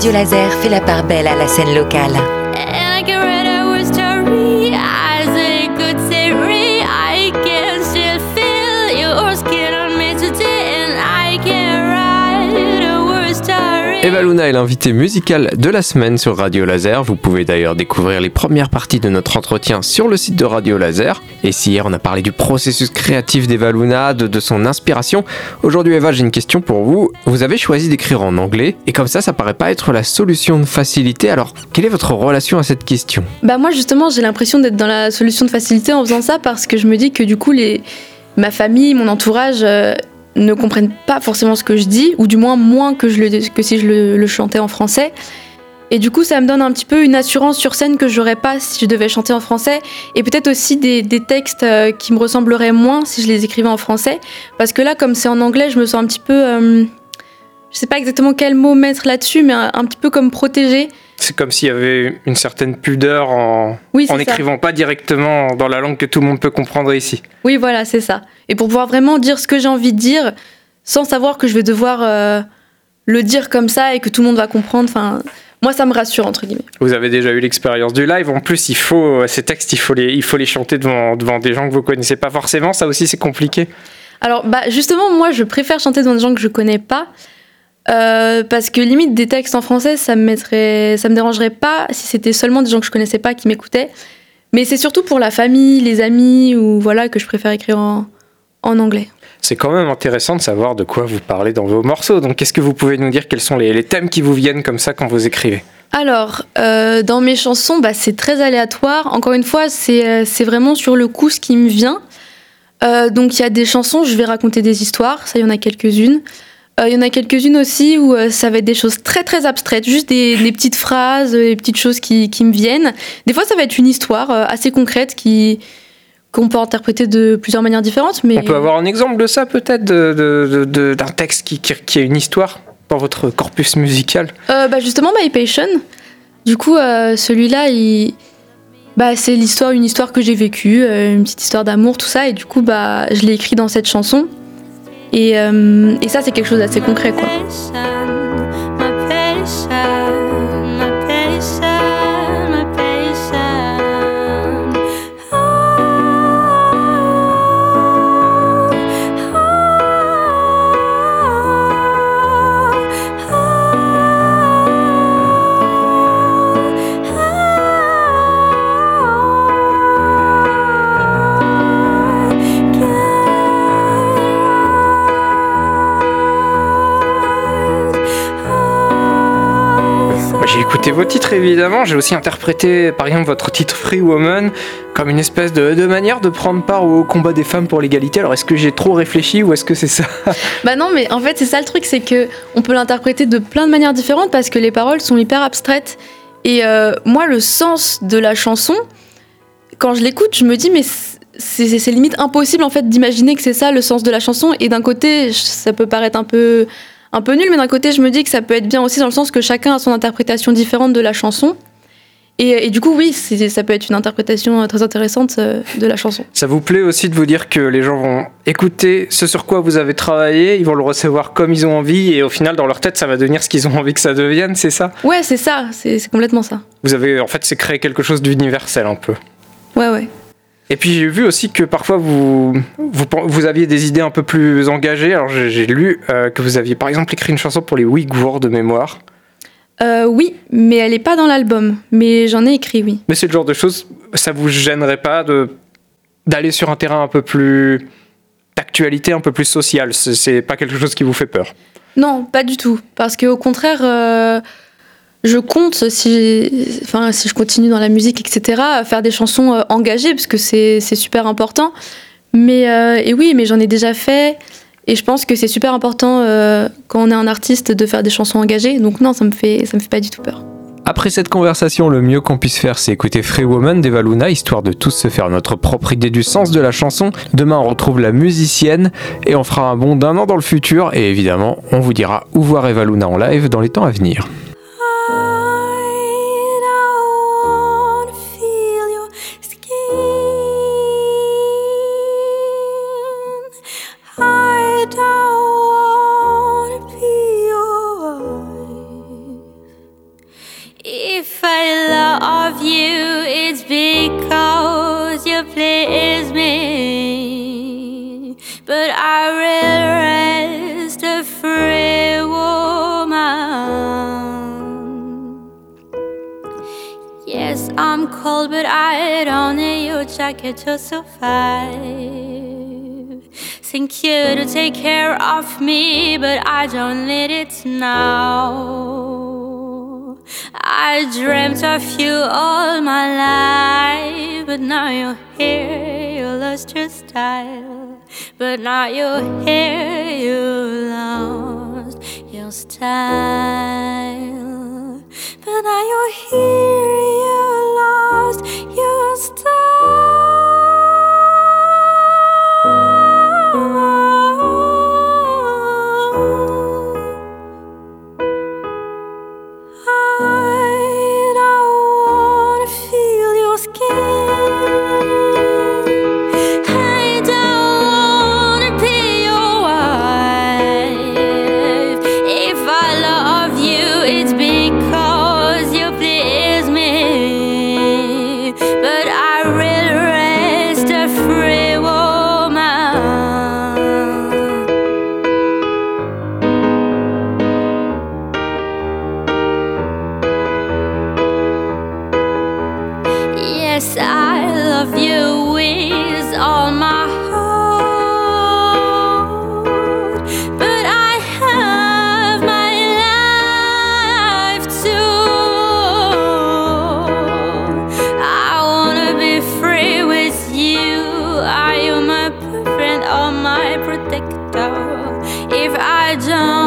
Radio Laser fait la part belle à la scène locale. Eva Luna est l'invité musical de la semaine sur Radio Laser. Vous pouvez d'ailleurs découvrir les premières parties de notre entretien sur le site de Radio Laser. Et si hier on a parlé du processus créatif d'Eva Luna, de, son inspiration, aujourd'hui Eva, j'ai une question pour vous. Vous avez choisi d'écrire en anglais et comme ça, ça paraît pas être la solution de facilité. Alors, quelle est votre relation à cette question? Bah moi justement, j'ai l'impression d'être dans la solution de facilité en faisant ça parce que je me dis que du coup les ma famille, mon entourage, euh, ne comprennent pas forcément ce que je dis, ou du moins moins que, que si je le, chantais en français. Et du coup, ça me donne un petit peu une assurance sur scène que j'aurais pas si je devais chanter en français. Et peut-être aussi des, textes euh, qui me ressembleraient moins si je les écrivais en français. Parce que là, comme c'est en anglais, je me sens un petit peu. Euh, je sais pas exactement quel mot mettre là-dessus, mais un, petit peu comme protégée. C'est comme s'il y avait une certaine pudeur en n'écrivant pas directement dans la langue que tout le monde peut comprendre ici. Oui, voilà, c'est ça. Et pour pouvoir vraiment dire ce que j'ai envie de dire, sans savoir que je vais devoir euh, le dire comme ça et que tout le monde va comprendre. Enfin, moi, ça me rassure entre guillemets. Vous avez déjà eu l'expérience du live. En plus, il faut euh, ces textes, il faut les, il faut les chanter devant, devant des gens que vous connaissez pas forcément. Ça aussi, c'est compliqué. Alors, bah, justement, moi, je préfère chanter devant des gens que je connais pas. Euh, parce que limite des textes en français, ça me mettrait, ça me dérangerait pas si c'était seulement des gens que je connaissais pas qui m'écoutaient. Mais c'est surtout pour la famille, les amis ou voilà que je préfère écrire en, en anglais. C'est quand même intéressant de savoir de quoi vous parlez dans vos morceaux. Donc, qu'est-ce que vous pouvez nous dire? Quels sont les, les, thèmes qui vous viennent comme ça quand vous écrivez? Alors, euh, dans mes chansons, bah, c'est très aléatoire. Encore une fois, c'est euh, vraiment sur le coup ce qui me vient. donc, il y a des chansons, je vais raconter des histoires. Ça, il y en a quelques-unes. Euh, il y en a quelques-unes aussi où euh, ça va être des choses très très abstraites, juste des, petites phrases, des petites choses qui, qui, me viennent. Des fois, ça va être une histoire euh, assez concrète qui qu'on peut interpréter de plusieurs manières différentes. Mais... On peut avoir un exemple de ça peut-être, d'un de, de, texte qui, qui, a une histoire dans votre corpus musical? Bah Justement, My Patient. Du coup, celui-là, il... bah, c'est l'histoire, une histoire que j'ai vécue, une petite histoire d'amour, tout ça. Et du coup, bah, je l'ai écrit dans cette chanson. Et, euh, et ça, c'est quelque chose d'assez concret, quoi. Écouté vos titres évidemment, j'ai aussi interprété par exemple votre titre Free Woman comme une espèce de, manière de prendre part au combat des femmes pour l'égalité. Alors est-ce que j'ai trop réfléchi ou est-ce que c'est ça Bah non, mais en fait c'est ça le truc, c'est que on peut l'interpréter de plein de manières différentes parce que les paroles sont hyper abstraites. Et euh, moi le sens de la chanson, quand je l'écoute, je me dis mais c'est limite impossible en fait d'imaginer que c'est ça le sens de la chanson. Et d'un côté, ça peut paraître un peu un peu nul, mais d'un côté, je me dis que ça peut être bien aussi dans le sens que chacun a son interprétation différente de la chanson. Et, du coup, oui, ça peut être une interprétation euh, très intéressante euh, de la chanson. Ça vous plaît aussi de vous dire que les gens vont écouter ce sur quoi vous avez travaillé, ils vont le recevoir comme ils ont envie, et au final, dans leur tête, ça va devenir ce qu'ils ont envie que ça devienne, c'est ça? Ouais, c'est ça, c'est complètement ça. Vous avez, en fait, c'est créer quelque chose d'universel un peu. Ouais, ouais. Et puis j'ai vu aussi que parfois vous, vous, aviez des idées un peu plus engagées. Alors j'ai lu euh, que vous aviez par exemple écrit une chanson pour les Ouïghours de mémoire. Euh, oui, mais elle n'est pas dans l'album. Mais j'en ai écrit, oui. Mais c'est le genre de choses, ça vous gênerait pas de d'aller sur un terrain un peu plus d'actualité, un peu plus social? C'est pas quelque chose qui vous fait peur? Non, pas du tout. Parce qu'au contraire, euh, je compte, si, enfin, si je continue dans la musique, etc., faire des chansons euh, engagées, parce que c'est super important. Mais, euh, et oui, mais j'en ai déjà fait. Et je pense que c'est super important euh, quand on est un artiste de faire des chansons engagées. Donc non, ça me fait, ça me fait pas du tout peur. Après cette conversation, le mieux qu'on puisse faire, c'est écouter Free Woman d'Eva Luna, histoire de tous se faire notre propre idée du sens de la chanson. Demain, on retrouve la musicienne et on fera un bond d'un an dans le futur. Et évidemment, on vous dira où voir Eva Luna en live dans les temps à venir. cold, but I had only your jacket to survive. Thank you to take care of me, but I don't need it now. I dreamt of you all my life, but now you're here, you lost your style. But now you're here, you lost your style. predictor. If I don't.